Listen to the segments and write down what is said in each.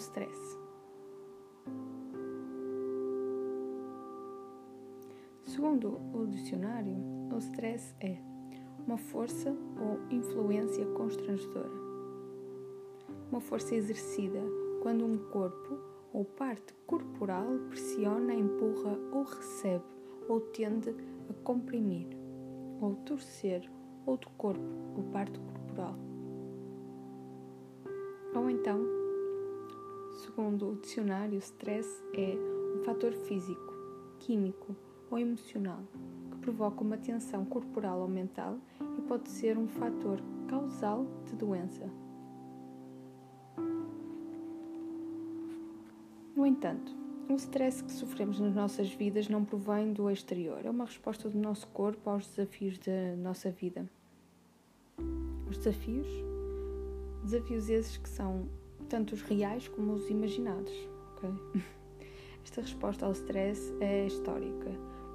stress? Segundo o dicionário, o stress é uma força ou influência constrangedora. Uma força exercida quando um corpo ou parte corporal pressiona, empurra ou recebe ou tende a comprimir ou torcer outro corpo ou parte corporal. Ou então, segundo o dicionário, stress é um fator físico, químico ou emocional que provoca uma tensão corporal ou mental e pode ser um fator causal de doença. No entanto, o stress que sofremos nas nossas vidas não provém do exterior, é uma resposta do nosso corpo aos desafios da nossa vida. Os desafios? Desafios esses que são tanto os reais como os imaginados. Okay? Esta resposta ao stress é histórica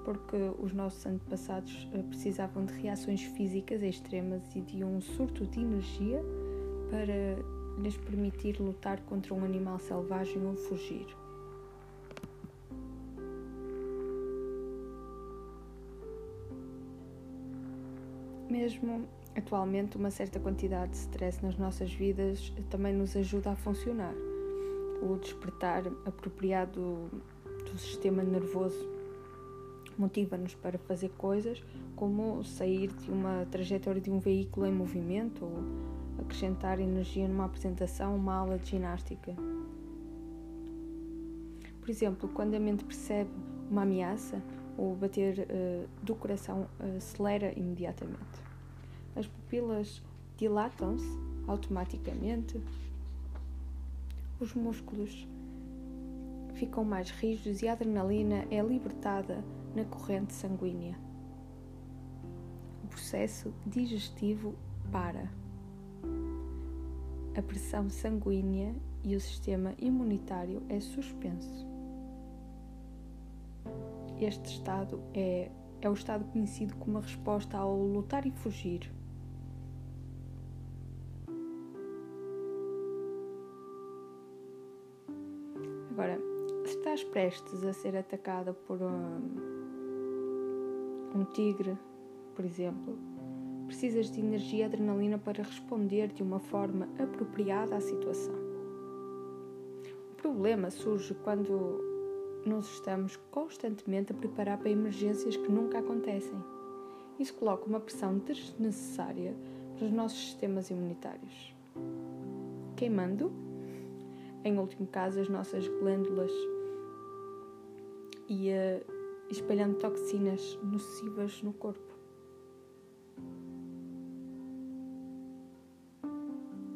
porque os nossos antepassados eh, precisavam de reações físicas extremas e de um surto de energia para lhes permitir lutar contra um animal selvagem ou fugir. Mesmo atualmente, uma certa quantidade de stress nas nossas vidas também nos ajuda a funcionar. O despertar apropriado do sistema nervoso motiva-nos para fazer coisas como sair de uma trajetória de um veículo em movimento ou acrescentar energia numa apresentação, uma aula de ginástica. Por exemplo, quando a mente percebe uma ameaça, o bater uh, do coração acelera imediatamente. As pupilas dilatam-se automaticamente, os músculos ficam mais rígidos e a adrenalina é libertada na corrente sanguínea. O processo digestivo para. A pressão sanguínea e o sistema imunitário é suspenso. Este estado é, é o estado conhecido como a resposta ao lutar e fugir. Agora, se estás prestes a ser atacada por um, um tigre, por exemplo, precisas de energia e adrenalina para responder de uma forma apropriada à situação. O problema surge quando nos estamos constantemente a preparar para emergências que nunca acontecem. Isso coloca uma pressão desnecessária para os nossos sistemas imunitários. Queimando, em último caso, as nossas glândulas e a espalhando toxinas nocivas no corpo.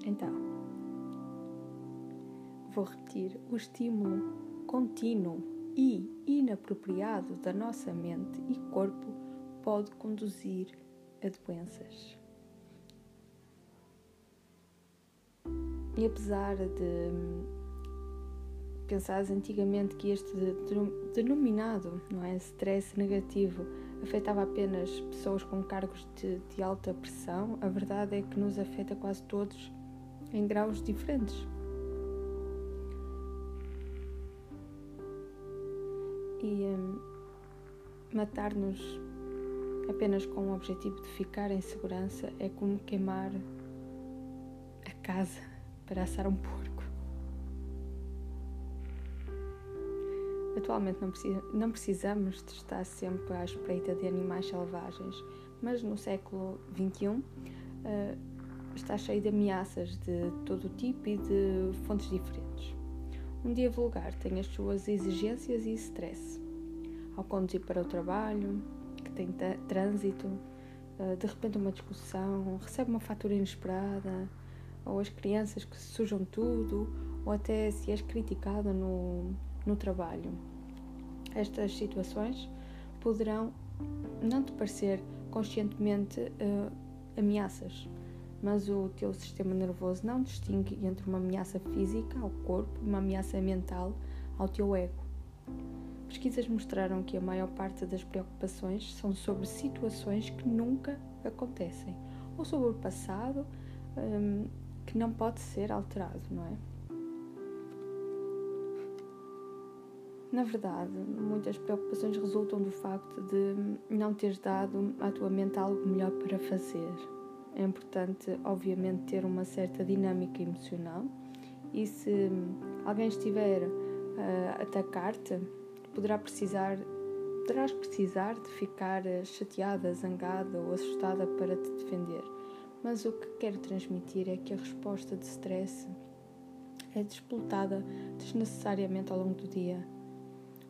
Então, vou repetir: o estímulo contínuo e inapropriado da nossa mente e corpo pode conduzir a doenças. E apesar de pensares antigamente que este denominado não é, stress negativo afetava apenas pessoas com cargos de, de alta pressão, a verdade é que nos afeta quase todos em graus diferentes. E hum, matar-nos apenas com o objetivo de ficar em segurança é como queimar a casa para assar um porco. Atualmente não, precisa, não precisamos de estar sempre à espreita de animais selvagens, mas no século XXI uh, eh, está cheio de ameaças de todo tipo e de fontes diferentes. Um dia vulgar tem as suas exigências e stress. Ao conduzir para o trabalho, que tem trânsito, uh, de repente uma discussão, recebe uma fatura inesperada, ou as crianças que sujam tudo, ou até se és criticada no, no trabalho. Estas situações poderão não te parecer conscientemente uh, ameaças, mas o teu sistema nervoso não distingue entre uma ameaça física ao corpo e uma ameaça mental ao teu ego. Pesquisas mostraram que a maior parte das preocupações são sobre situações que nunca acontecem ou sobre o passado um, que não pode ser alterado, não é? Na verdade, muitas preocupações resultam do facto de não teres dado à tua mente algo melhor para fazer. É importante, obviamente, ter uma certa dinâmica emocional e se alguém estiver a atacar-te, poderá precisar poderás precisar de ficar chateada, zangada ou assustada para te defender. Mas o que quero transmitir é que a resposta de stress é despoltada desnecessariamente ao longo do dia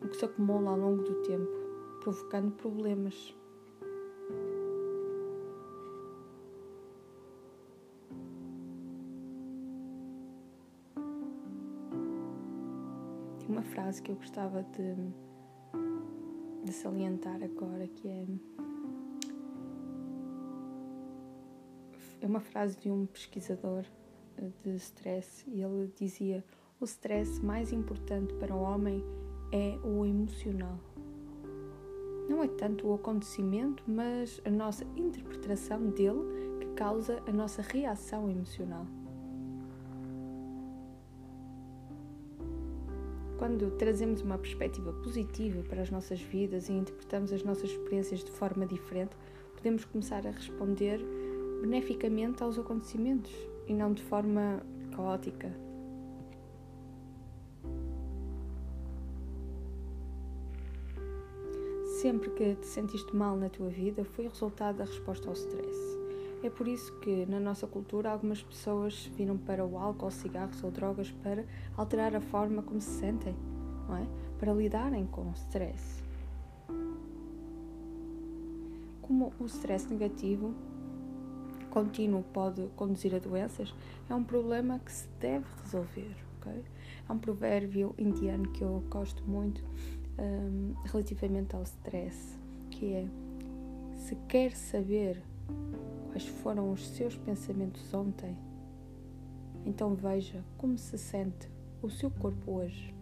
o que se acumula ao longo do tempo, provocando problemas. Tem uma frase que eu gostava de, de salientar agora que é é uma frase de um pesquisador de stress e ele dizia o stress mais importante para o homem é o emocional. Não é tanto o acontecimento, mas a nossa interpretação dele que causa a nossa reação emocional. Quando trazemos uma perspectiva positiva para as nossas vidas e interpretamos as nossas experiências de forma diferente, podemos começar a responder beneficamente aos acontecimentos e não de forma caótica. Sempre que te sentiste mal na tua vida foi resultado da resposta ao stress. É por isso que, na nossa cultura, algumas pessoas viram para o álcool, cigarros ou drogas para alterar a forma como se sentem, não é? Para lidarem com o stress. Como o stress negativo contínuo pode conduzir a doenças, é um problema que se deve resolver, ok? Há um provérbio indiano que eu gosto muito um, relativamente ao stress, que é se quer saber quais foram os seus pensamentos ontem, então veja como se sente o seu corpo hoje.